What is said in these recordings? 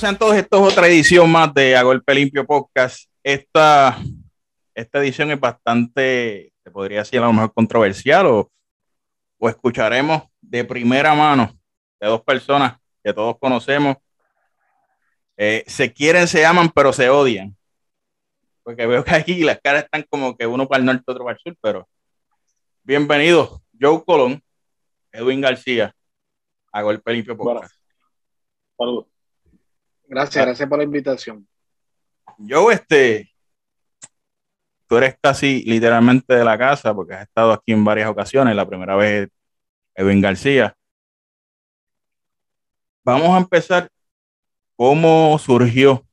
Sean todos. Esto es otra edición más de A Golpe Limpio Podcast. Esta, esta edición es bastante, se podría decir a lo mejor controversial o, o escucharemos de primera mano de dos personas que todos conocemos. Eh, se quieren, se aman, pero se odian. Porque veo que aquí las caras están como que uno para el norte, otro para el sur, pero bienvenidos, Joe Colón, Edwin García, a Golpe Limpio Podcast. Saludos. Gracias, gracias por la invitación. Yo, este, tú eres casi literalmente de la casa porque has estado aquí en varias ocasiones. La primera vez, Edwin García. Vamos a empezar. ¿Cómo surgió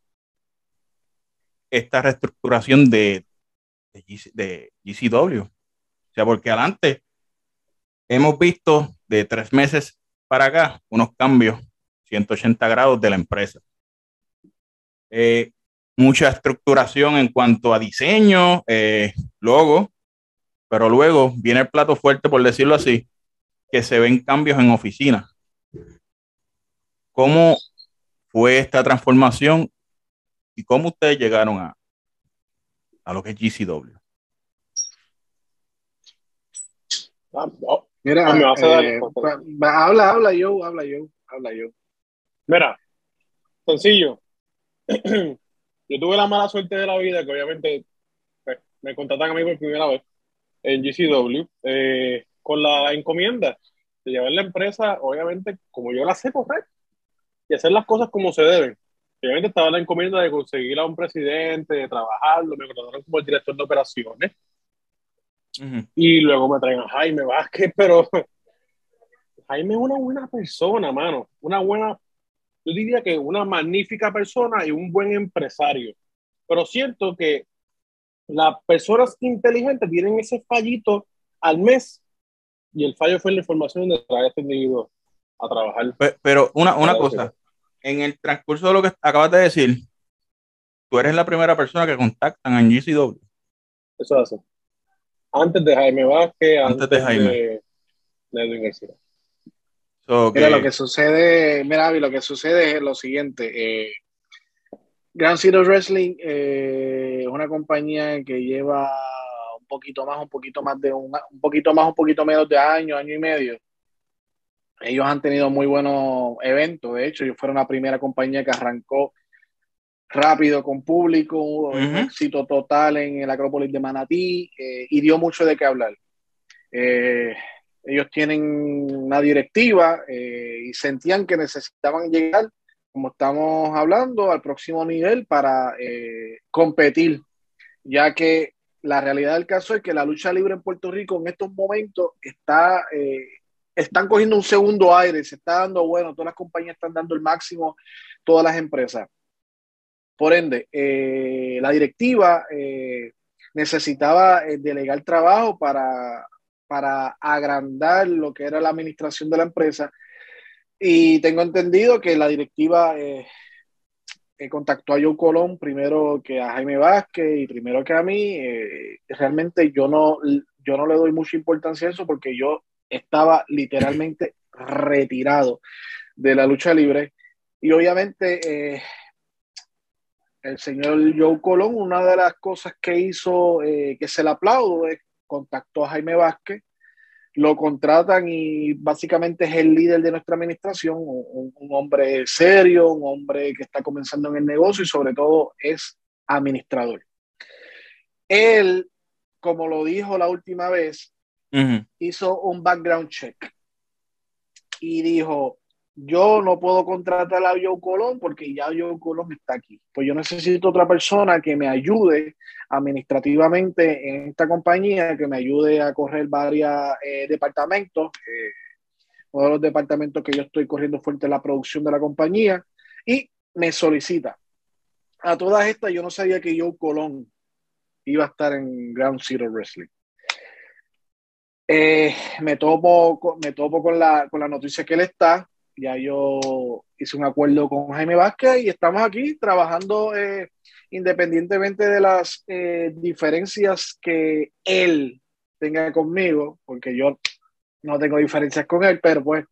esta reestructuración de, de, GCW? O sea, porque adelante hemos visto de tres meses para acá unos cambios 180 grados de la empresa. Eh, mucha estructuración en cuanto a diseño, eh, logo, pero luego viene el plato fuerte, por decirlo así, que se ven cambios en oficina. ¿Cómo fue esta transformación y cómo ustedes llegaron a, a lo que es GCW? Ah, Mira, ah, eh, habla, habla yo, habla yo, habla yo. Mira, sencillo. Yo tuve la mala suerte de la vida que obviamente pues, me contratan a mí por primera vez en GCW eh, con la encomienda de llevar la empresa, obviamente, como yo la sé correr y hacer las cosas como se deben. Obviamente estaba la encomienda de conseguir a un presidente, de trabajarlo, me contrataron como el director de operaciones. Y luego me traen a Jaime Vázquez, pero Jaime es una buena persona, mano. Una buena yo diría que una magnífica persona y un buen empresario. Pero siento que las personas inteligentes tienen ese fallito al mes y el fallo fue la información de traer a este individuo a trabajar. Pero, una, una cosa, en el transcurso de lo que acabas de decir, tú eres la primera persona que contactan en GCW. Eso hace. Antes de Jaime Vázquez, antes, de Jaime. De, de mira, lo que sucede, mira, lo que sucede es lo siguiente. Eh, Grand Zero Wrestling eh, es una compañía que lleva un poquito más, un poquito más de un, un poquito más, un poquito menos de año, año y medio. Ellos han tenido muy buenos eventos. De hecho, ellos fueron la primera compañía que arrancó rápido con público, un éxito total en el Acrópolis de Manatí eh, y dio mucho de qué hablar. Eh, ellos tienen una directiva eh, y sentían que necesitaban llegar, como estamos hablando, al próximo nivel para eh, competir, ya que la realidad del caso es que la lucha libre en Puerto Rico en estos momentos está, eh, están cogiendo un segundo aire, se está dando bueno, todas las compañías están dando el máximo, todas las empresas. Por ende, la directiva necesitaba delegar trabajo para para agrandar lo que era la administración de la empresa. Y tengo entendido que la directiva eh, eh, contactó a Joe Colón primero que a Jaime Vázquez y primero que a mí. Eh, realmente yo no, yo no le doy mucha importancia a eso porque yo estaba literalmente retirado de la lucha libre. Y obviamente el señor Joe Colón, una de las cosas que hizo, que se le aplaudo, es contactó a Jaime Vázquez, lo contratan y básicamente es el líder de nuestra administración, un, hombre serio, un hombre que está comenzando en el negocio y sobre todo es administrador. Él, como lo dijo la última vez, hizo un background check y dijo, yo no puedo contratar a Joe Colón porque ya Joe Colón está aquí. Pues yo necesito otra persona que me ayude administrativamente en esta compañía, que me ayude a correr varios eh, departamentos. Eh, uno de los departamentos que yo estoy corriendo fuerte es la producción de la compañía y me solicita. A todas estas, yo no sabía que Joe Colón iba a estar en Ground Zero Wrestling. Eh, me topo, me topo con, la, con la noticia que él está ya yo hice un acuerdo con Jaime Vázquez y estamos aquí trabajando eh, independientemente de las eh, diferencias que él tenga conmigo, porque yo no tengo diferencias con él, pero pues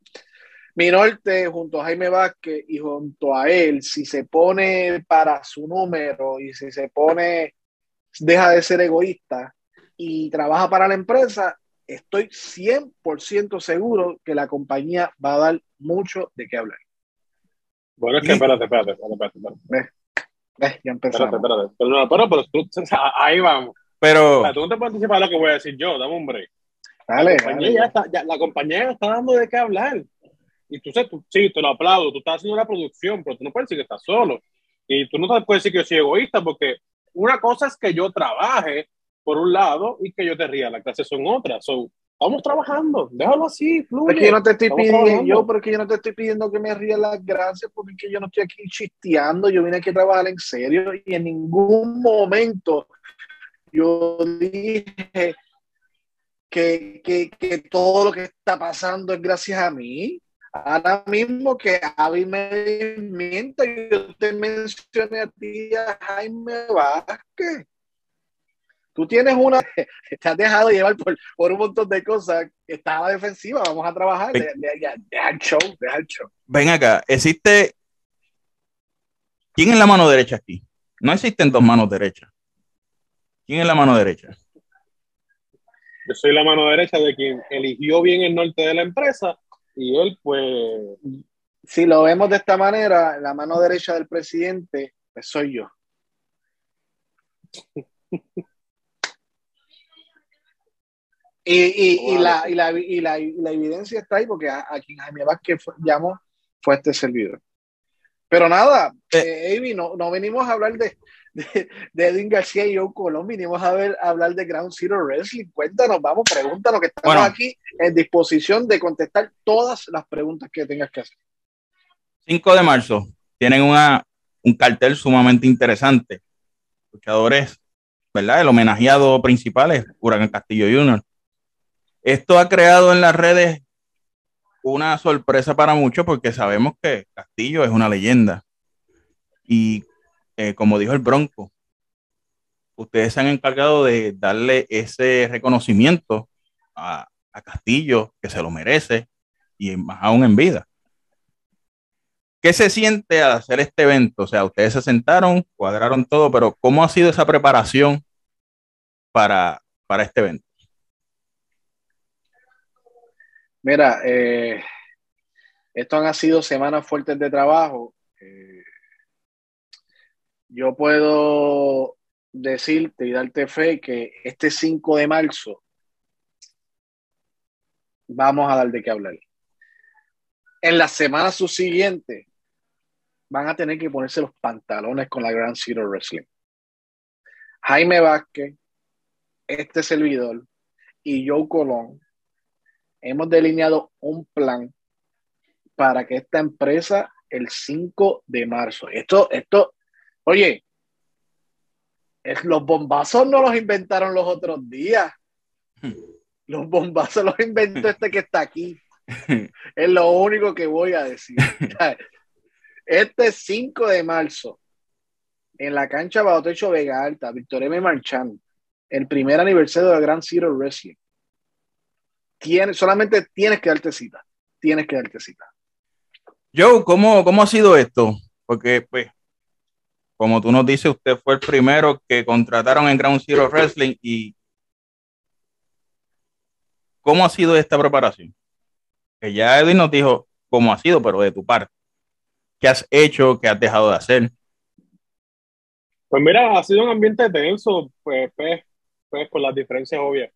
mi norte junto a Jaime Vázquez y junto a él, si se pone para su número y si se pone, deja de ser egoísta y trabaja para la empresa, estoy 100% seguro que la compañía va a dar mucho de qué hablar. Bueno, es que espérate, espérate, espérate, espérate. ¿Ves? Ya empezamos. Espérate, espérate. Pero, no, pero, pero tú, ahí vamos. Pero... O sea, tú no te puedes anticipar lo que voy a decir yo, dame un break. Dale, la, compañía dale. Ya está, ya, la compañía está dando de qué hablar. Y tú, tú, sí, te lo aplaudo, tú estás haciendo la producción, pero tú no puedes decir que estás solo. Y tú no te puedes decir que yo soy egoísta, porque una cosa es que yo trabaje por un lado y que yo te ría, las clases son otras. So, vamos trabajando, déjalo así, fluye. Porque yo no te estoy pidiendo, trabajando. yo, porque yo no te estoy pidiendo que me ríe las gracias, porque yo no estoy aquí chisteando, yo vine aquí a trabajar en serio y en ningún momento yo dije que, que, que todo lo que está pasando es gracias a mí. Ahora mismo que Javi me mienta, yo te mencioné a ti, a Jaime Vázquez. Tú tienes una, te has dejado llevar por, por un montón de cosas, está a la defensiva, vamos a trabajar, deja el show, deja el show. Ven acá, existe. ¿Quién es la mano derecha aquí? No existen dos manos derechas. ¿Quién es la mano derecha? Yo soy la mano derecha de quien eligió bien el norte de la empresa y él, pues, Si lo vemos de esta manera, la mano derecha del presidente, pues soy yo. Y, y, y, la, y, la, y, la, y la evidencia está ahí porque a, a quien Jaime Vázquez fue- llamó fue este servidor. Pero nada, eh, Avi, no, no venimos a hablar de, de, de Edwin García y Joe Colón, vinimos a, ver, a hablar de Ground Zero Wrestling. Cuéntanos, vamos, pregúntanos, que estamos Bueno. aquí en disposición de contestar todas las preguntas que tengas que hacer. 5 de marzo tienen una, un cartel sumamente interesante. Luchadores, ¿verdad? El homenajeado principal es Huracán Castillo Jr. Esto ha creado en las redes una sorpresa para muchos porque sabemos que Castillo es una leyenda. Y eh, como dijo el Bronco, ustedes se han encargado de darle ese reconocimiento a, a Castillo, que se lo merece, y más aún en vida. ¿Qué se siente al hacer este evento? O sea, ustedes se sentaron, cuadraron todo, pero ¿cómo ha sido esa preparación para, para este evento? Mira, eh, estos han sido semanas fuertes de trabajo. Eh, yo puedo decirte y darte fe que este 5 de marzo vamos a dar de qué hablar. En la semana subsiguiente van a tener que ponerse los pantalones con la Grand Zero Wrestling. Jaime Vázquez, este servidor y Joe Colón hemos delineado un plan para que esta empresa el 5 de marzo, esto, esto, oye, es, los bombazos no los inventaron los otros días. Los bombazos los inventó este que está aquí. Es lo único que voy a decir. Este 5 de marzo, en la cancha bajo techo Vega Alta, Victoria M. Marchand, el primer aniversario de Grand Zero Wrestling. Tienes, solamente tienes que darte cita. Tienes que darte cita. Joe, ¿cómo, ¿cómo ha sido esto? Porque, pues, como tú nos dices, usted fue el primero que contrataron en Ground Zero Wrestling y ¿cómo ha sido esta preparación? Que ya Edwin nos dijo cómo ha sido, pero de tu parte. ¿Qué has hecho? ¿Qué has dejado de hacer? Pues mira, ha sido un ambiente tenso, pues, pues, pues por las diferencias obvias.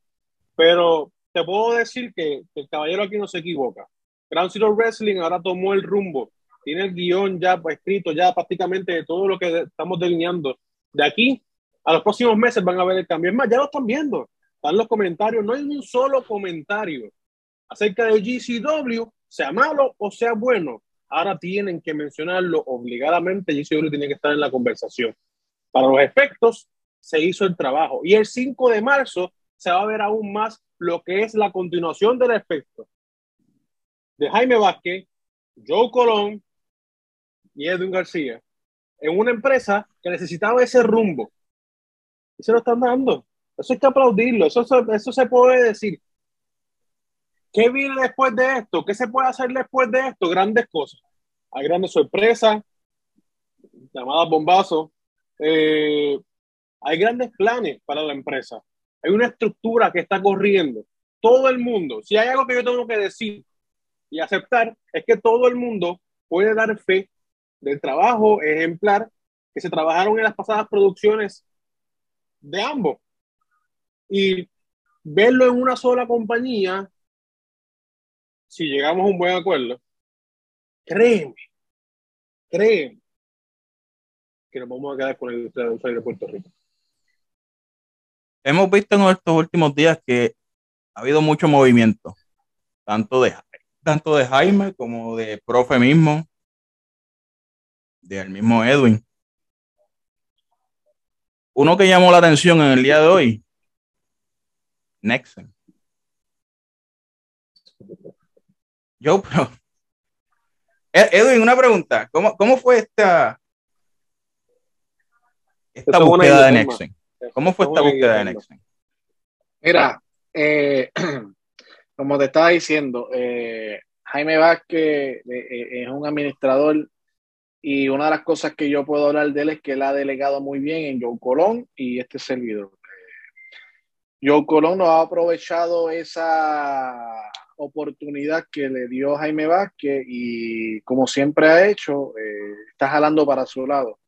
Pero te puedo decir que, el caballero aquí no se equivoca. Ground Zero Wrestling ahora tomó el rumbo, tiene el guion ya escrito, ya prácticamente de todo lo que estamos delineando. De aquí a los próximos meses van a ver el cambio. Es más, ya lo están viendo. Están los comentarios, no hay un solo comentario acerca de GCW, sea malo o sea bueno. Ahora tienen que mencionarlo obligadamente. GCW tiene que estar en la conversación. Para los efectos, se hizo el trabajo. Y el 5 de marzo se va a ver aún más lo que es la continuación del efecto de Jaime Vázquez, Joe Colón y Edwin García en una empresa que necesitaba ese rumbo. Y se lo están dando. Eso hay que aplaudirlo. Eso, eso, eso se puede decir. ¿Qué viene después de esto? ¿Qué se puede hacer después de esto? Grandes cosas. Hay grandes sorpresas, llamadas bombazos. Eh, hay grandes planes para la empresa. Hay una estructura que está corriendo. Todo el mundo, si hay algo que yo tengo que decir y aceptar, es que todo el mundo puede dar fe del trabajo ejemplar que se trabajaron en las pasadas producciones de ambos. Y verlo en una sola compañía, si llegamos a un buen acuerdo, créeme, créeme, que nos vamos a quedar con el de Puerto Rico. Hemos visto en estos últimos días que ha habido mucho movimiento, tanto de, tanto de Jaime como de profe mismo, del mismo Edwin. Uno que llamó la atención en el día de hoy, Nexen. Yo, pero. Edwin, una pregunta. ¿Cómo, cómo fue esta, esta búsqueda de Nexen? ¿Cómo fue esta búsqueda de Nexen? Mira, eh, como te estaba diciendo, eh, Jaime Vázquez eh, es un administrador y una de las cosas que yo puedo hablar de él es que él ha delegado muy bien en Joe Colón y este servidor. Joe Colón no ha aprovechado esa oportunidad que le dio Jaime Vázquez y como siempre ha hecho, eh, está jalando para su lado.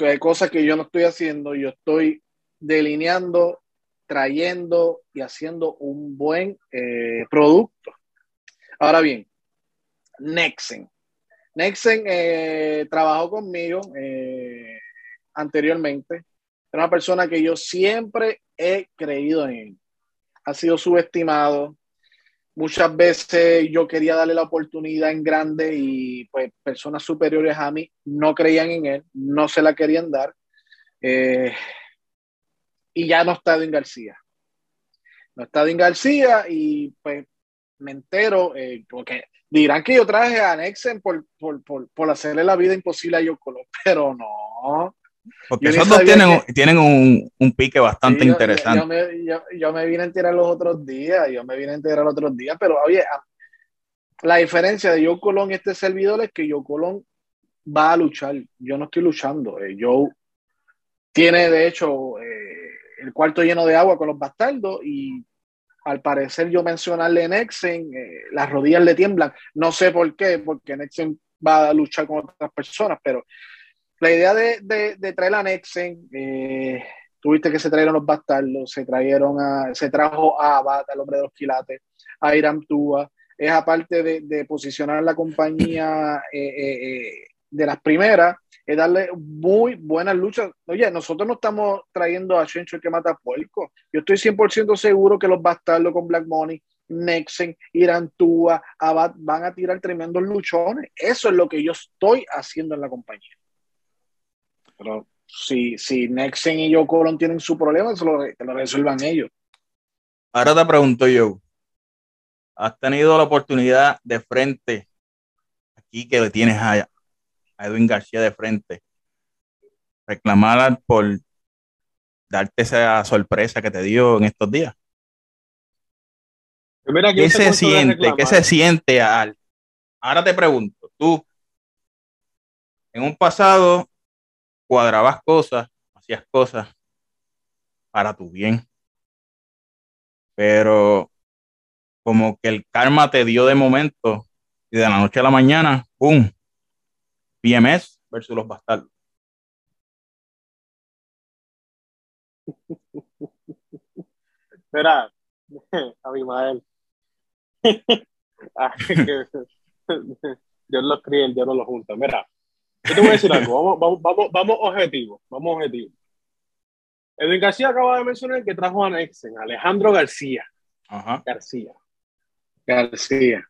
Que hay cosas que yo no estoy haciendo, yo estoy delineando, trayendo y haciendo un buen eh, producto. Ahora bien, Nexen. Nexen eh, trabajó conmigo eh, anteriormente. Era una persona que yo siempre he creído en él. Ha sido subestimado. Muchas veces yo quería darle la oportunidad en grande y pues personas superiores a mí no creían en él, no se la querían dar. Eh, y ya no está en García. No está en García y pues me entero, porque dirán que yo traje a Nexen por, por, por, por hacerle la vida imposible a Yoko, pero no. Porque esos dos tienen, tienen un, un, pique bastante interesante. Yo, me, yo, yo, me, vine a enterar los otros días, yo me vine a enterar los otros días, pero oye, la diferencia de Joe Colón y este servidor es que Joe Colón va a luchar. Yo no estoy luchando. Eh, Joe tiene, de hecho, eh, el cuarto lleno de agua con los bastardos y al parecer yo mencionarle Nexen, eh, las rodillas le tiemblan. No sé por qué, porque Nexen va a luchar con otras personas, pero la idea de, traer a Nexen, eh, tuviste que se trajeron los bastardos, se trajeron a, se trajo a Abad, al hombre de los quilates, a Iram Tua, es aparte de, de posicionar la compañía eh, de las primeras, es darle muy buenas luchas. Oye, nosotros no estamos trayendo a Shencho que mata puerco. Yo estoy 100% seguro que los bastardos con Black Money, Nexen, Irantúa, Abad van a tirar tremendos luchones. Eso es lo que yo estoy haciendo en la compañía. Pero si, si Nexen y yo Colon tienen su problema, se lo, que lo resuelvan ellos. Ahora te pregunto yo, ¿has tenido la oportunidad de frente aquí que le tienes allá? Edwin García de frente, reclamar por darte esa sorpresa que te dio en estos días. ¿Qué se siente? ¿Qué se siente al? Ahora te pregunto, tú en un pasado cuadrabas cosas, hacías cosas para tu bien, pero como que el karma te dio de momento y de la noche a la mañana, ¡pum! BMS versus los bastardos. Espera, Abimael. Dios los cría, Dios no los junta. Mira, yo te voy a decir algo. Vamos, vamos, vamos, objetivo. Vamos objetivo. Edwin García acaba de mencionar que trajo a Nexen, Alejandro García. Ajá. García. García.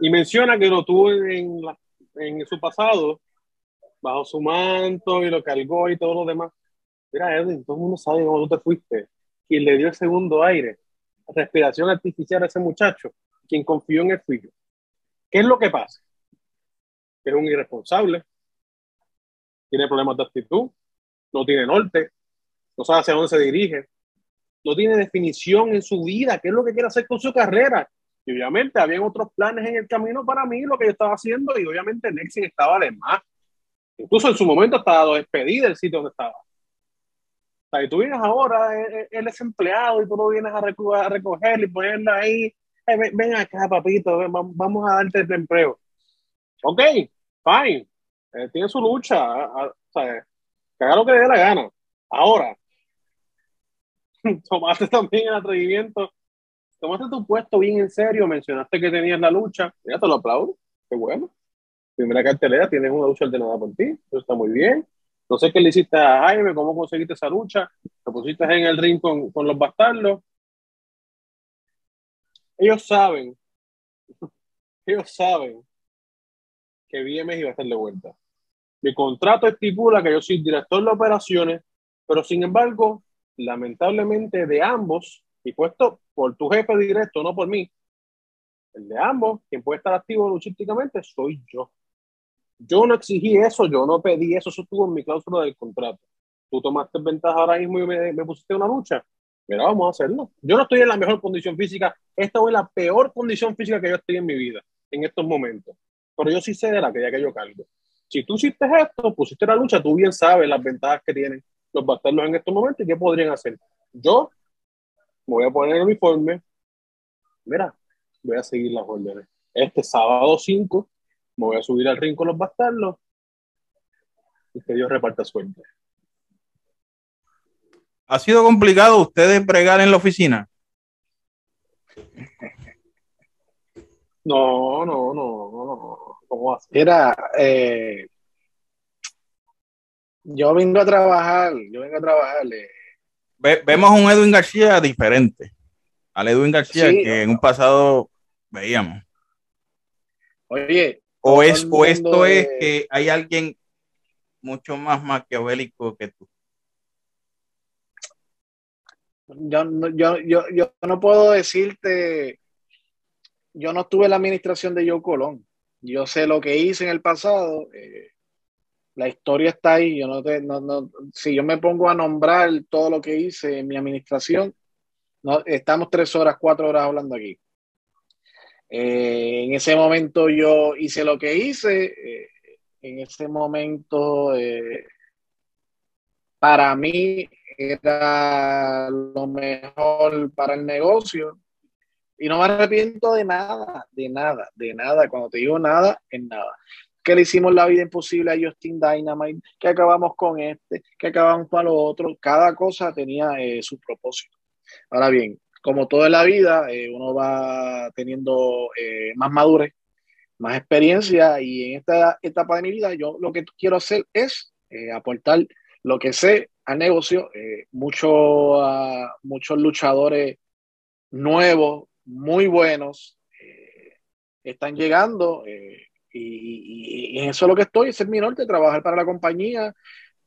Y menciona que lo tuvo en la en su pasado, bajo su manto y lo cargó y todo lo demás. Mira, Edwin, todo el mundo sabe cómo tú te fuiste. Quien le dio el segundo aire, respiración artificial a ese muchacho, quien confió en el fui ¿Qué es lo que pasa? Que es un irresponsable, tiene problemas de actitud, no tiene norte, no sabe hacia dónde se dirige. no tiene definición en su vida, qué es lo que quiere hacer con su carrera. Y obviamente habían otros planes en el camino para mí, lo que yo estaba haciendo, y obviamente Nexin estaba de más. Incluso en su momento estaba despedido del sitio donde estaba. O sea, y tú vienes ahora, él, es empleado y tú lo vienes a, recoger y ponerlo ahí. ven, acá, papito, vamos a darte el empleo. Ok, fine. Eh, tiene su lucha. o sea, que haga lo que le dé la gana. Ahora, tomaste también el atrevimiento, tomaste tu puesto bien en serio, mencionaste que tenías la lucha, ya te lo aplaudo, qué bueno. Primera cartelera, tienes una lucha ordenada por ti, eso está muy bien. No sé qué le hiciste a Jaime, cómo conseguiste esa lucha, te pusiste en el ring con, con los bastardos. Ellos saben, ellos saben que BMS iba a estar de vuelta. Mi contrato estipula que yo soy director de operaciones, pero sin embargo, lamentablemente de ambos, y puesto por tu jefe directo, no por mí, el de ambos, quien puede estar activo logísticamente, soy yo. Yo no exigí eso, yo no pedí eso, eso estuvo en mi cláusula del contrato. Tú tomaste ventaja ahora mismo y me, me pusiste una lucha. Mira, vamos a hacerlo. Yo no estoy en la mejor condición física. Esta es la peor condición física que yo estoy en mi vida en estos momentos. Pero yo sí sé de la que ya que yo cargo. Si tú hiciste esto, pusiste la lucha, tú bien sabes las ventajas que tienen los bastardos en estos momentos y qué podrían hacer. Yo me voy a poner el uniforme. Mira, voy a seguir las órdenes. Este sábado 5 me voy a subir al ring con los bastardos y que Dios reparta suerte. ¿Ha sido complicado ustedes bregar en la oficina? No, no, no, no. ¿Cómo así? Era, eh, yo vengo a trabajar, yo vengo a trabajar. vemos un Edwin García diferente al Edwin García que en un pasado veíamos. Oye. O, es, o esto es que hay alguien mucho más maquiavélico que tú. Yo, yo, yo, yo no puedo decirte, yo no estuve en la administración de Joe Colón. Yo sé lo que hice en el pasado. Eh, la historia está ahí. Yo no te, no, si yo me pongo a nombrar todo lo que hice en mi administración, no, estamos tres horas, cuatro horas hablando aquí. Eh, en ese momento yo hice lo que hice. Eh, en ese momento, para mí era lo mejor para el negocio. Y no me arrepiento de nada, de nada, de nada. Cuando te digo nada, es nada que le hicimos la vida imposible a Justin Dynamite, que acabamos con este, que acabamos para lo otro. Cada cosa tenía eh, su propósito. Ahora bien, como toda la vida, eh, uno va teniendo eh, más madurez, más experiencia y en esta etapa de mi vida yo lo que quiero hacer es aportar lo que sé al negocio. muchos muchos luchadores nuevos, muy buenos, están llegando. Y, en eso es lo que estoy, ese es mi norte, trabajar para la compañía,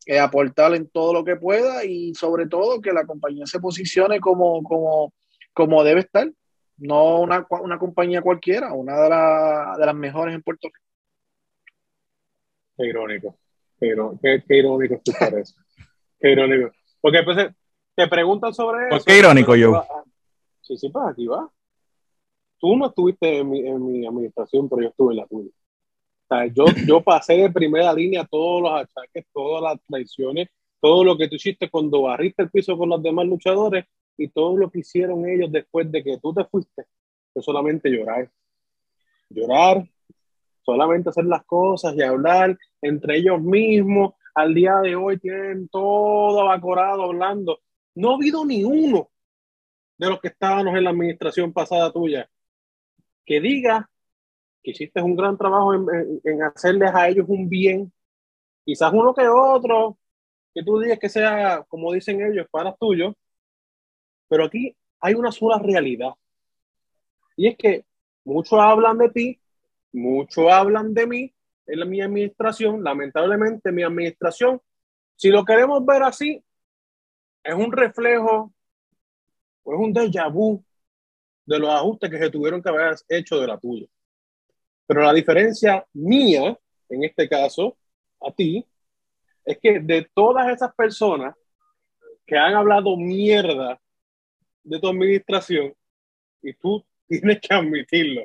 eh, aportar en todo lo que pueda y sobre todo que la compañía se posicione como, como, como debe estar, no una, una compañía cualquiera, una de, de, las mejores en Puerto Rico. Qué irónico, qué, qué, irónico escuchar eso. Qué irónico. Porque después te preguntan sobre eso. qué irónico yo? Sí, sí, pues aquí va. Tú no estuviste en mi, en mi administración, pero yo estuve en la tuya yo, yo pasé de primera línea todos los achaques, todas las traiciones, todo lo que tú hiciste cuando barriste el piso con los demás luchadores y todo lo que hicieron ellos después de que tú te fuiste, fue solamente llorar. Llorar, solamente hacer las cosas y hablar entre ellos mismos. Al día de hoy tienen todo abacorado hablando. No ha habido ni uno de los que estábamos en la administración pasada tuya que diga que hiciste un gran trabajo en, hacerles a ellos un bien, quizás uno que otro, que tú digas que sea, como dicen ellos, para tuyo, pero aquí hay una sola realidad. Y es que muchos hablan de ti, muchos hablan de mí en mi administración. Lamentablemente, mi administración, si lo queremos ver así, es un reflejo o es un déjà vu de los ajustes que se tuvieron que haber hecho de la tuya. Pero la diferencia mía, en este caso, a ti, es que de todas esas personas que han hablado mierda de tu administración y tú tienes que admitirlo.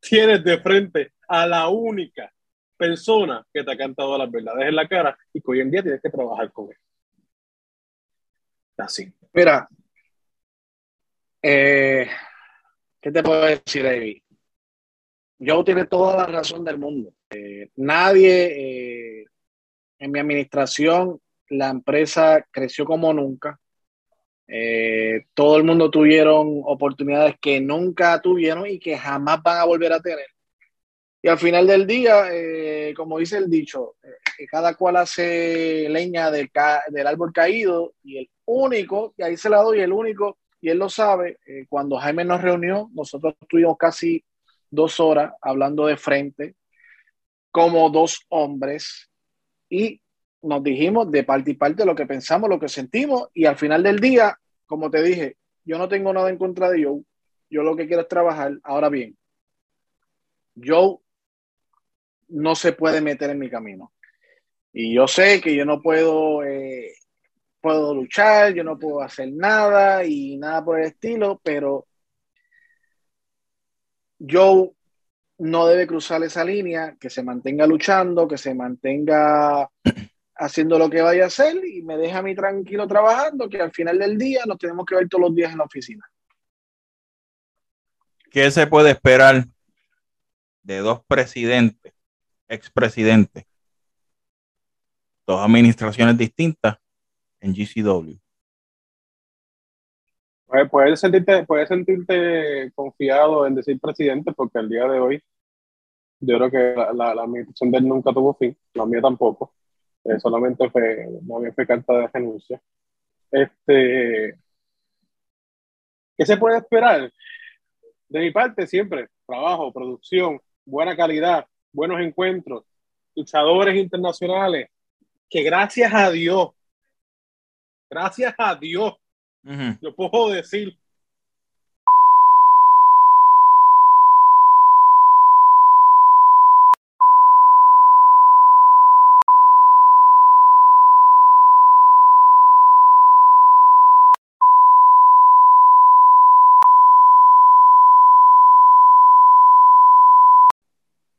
Tienes de frente a la única persona que te ha cantado las verdades en la cara y que hoy en día tienes que trabajar con él. Así. Mira, eh, ¿qué te puedo decir, David? Yo tiene toda la razón del mundo. Eh, nadie eh, en mi administración, la empresa creció como nunca. todo el mundo tuvieron oportunidades que nunca tuvieron y que jamás van a volver a tener. Y al final del día, eh, como dice el dicho, eh, cada cual hace leña del, del, árbol caído y el único, y ahí se la doy, el único, y él lo sabe, eh, cuando Jaime nos reunió, nosotros estuvimos casi dos horas hablando de frente, como dos hombres, y nos dijimos de parte y parte lo que pensamos, lo que sentimos, y al final del día, como te dije, yo no tengo nada en contra de Joe, yo lo que quiero es trabajar. Ahora bien, Joe no se puede meter en mi camino. Y yo sé que yo no puedo, eh, puedo luchar, yo no puedo hacer nada y nada por el estilo, pero yo no debe cruzar esa línea, que se mantenga luchando, que se mantenga haciendo lo que vaya a hacer y me deja a mí tranquilo trabajando, que al final del día nos tenemos que ver todos los días en la oficina. ¿Qué se puede esperar de dos presidentes expresidente. Dos administraciones distintas en GCW. Pues, puedes sentirte, puedes sentirte confiado en decir presidente porque el día de hoy yo creo que la, la, administración de él nunca tuvo fin, la mía tampoco. Eh, solamente fue, fue carta de renuncia. Este, ¿Qué se puede esperar? De mi parte, siempre, trabajo, producción, buena calidad, buenos encuentros, luchadores internacionales, que gracias a Dios, gracias a Dios, yo puedo decir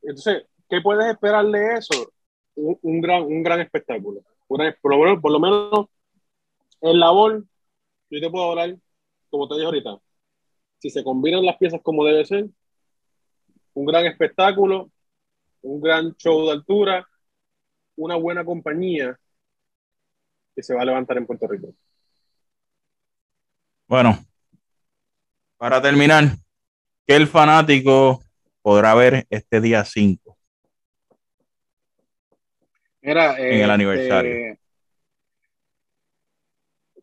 Entonces, ¿qué puedes esperar de eso? Un, gran, un gran espectáculo. por, lo menos, en labor, yo te puedo hablar, como te dije ahorita, si se combinan las piezas como debe ser, un gran espectáculo, un gran show de altura, una buena compañía que se va a levantar en Puerto Rico. Bueno, para terminar, ¿qué el fanático podrá ver este día 5. en el este, aniversario.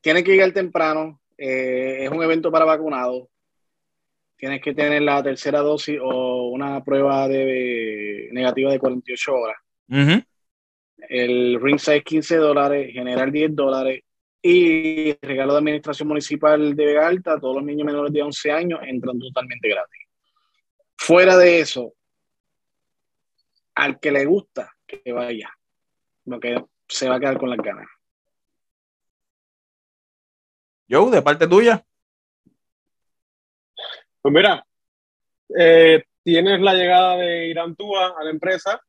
Tienes que llegar temprano. Eh, es un evento para vacunados. Tienes que tener la tercera dosis o una prueba de negativa de 48 horas. El ring size 15 dólares, general 10 dólares y regalo de administración municipal de Vega Alta, todos los niños menores de 11 años entran totalmente gratis. Fuera de eso, al que le gusta, que vaya. No que se va a quedar con las ganas. Joe, de parte tuya. Pues mira, eh, tienes la llegada de Irán Túa a la empresa,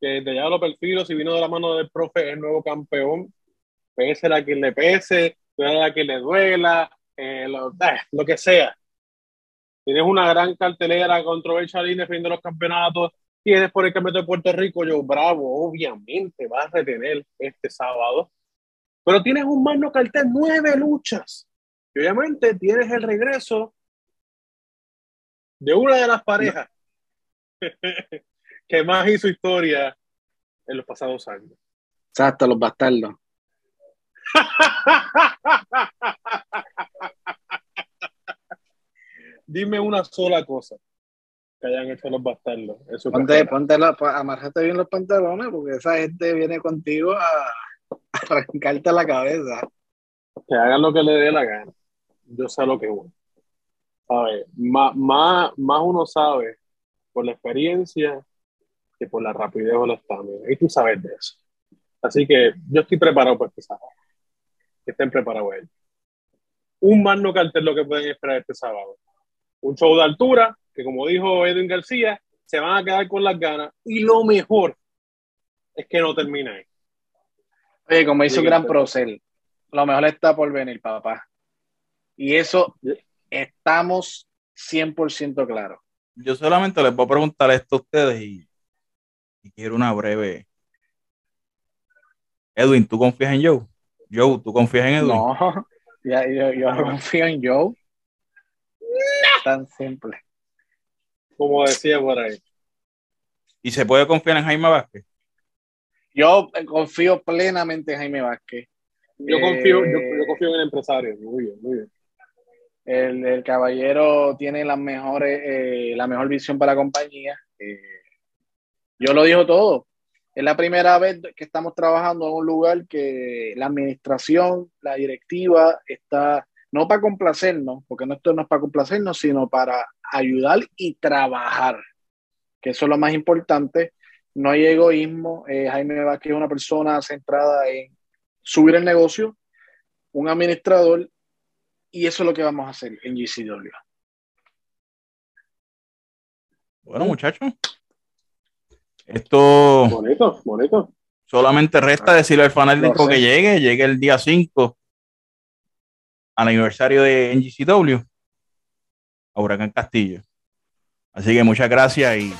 que te lleva los perfilos y vino de la mano del profe, el nuevo campeón. Pese a quien le pese, a quien le duela, eh, lo, eh, lo que sea tienes una gran cartelera controversial y defendiendo los campeonatos, tienes por el campeonato de Puerto Rico, yo bravo, obviamente vas a retener este sábado, pero tienes un magno cartel, nueve luchas, y obviamente tienes el regreso de una de las parejas que más hizo historia en los pasados años. Exacto, los bastardos. dime una sola cosa que hayan hecho los bastardos. Ponte, ponte amarrate bien los pantalones porque esa gente viene contigo a, arrancarte la cabeza. Que hagan lo que le dé la gana. Yo sé lo que voy. ¿Sabes? Más, más, más uno sabe por la experiencia que por la rapidez o la estamina. Y tú sabes de eso. Así que yo estoy preparado para este sábado. Que estén preparados ellos. un magno cartel lo que pueden esperar este sábado. Un show de altura, que como dijo Edwin García, se van a quedar con las ganas. Y lo mejor es que no termina ahí. Oye, como hizo Gran Procel, lo mejor está por venir, papá. Y eso estamos 100% claros. Yo solamente les voy a preguntar esto a ustedes y, quiero una breve. Edwin, ¿tú confías en Joe? Joe, ¿tú confías en Edwin? No, yo, yo no confío en Joe. Tan simple. Como decía por ahí. ¿Y se puede confiar en Jaime Vázquez? Yo confío plenamente en Jaime Vázquez. Yo confío, yo, eh, confío en el empresario. Muy bien, muy bien. El, caballero tiene las mejores, eh, la mejor visión para la compañía. Eh, yo lo digo todo. Es la primera vez que estamos trabajando en un lugar que la administración, la directiva está no para complacernos, porque no, esto no es para complacernos, sino para ayudar y trabajar, que eso es lo más importante. No hay egoísmo. Eh, Jaime Vázquez es una persona centrada en subir el negocio, un administrador, y eso es lo que vamos a hacer en GCW. Bueno, muchachos. Esto. Bonito, bonito. Solamente resta decirle al fanático que llegue, llegue el día 5 al aniversario de NGCW a Huracán Castillo. Así que muchas gracias y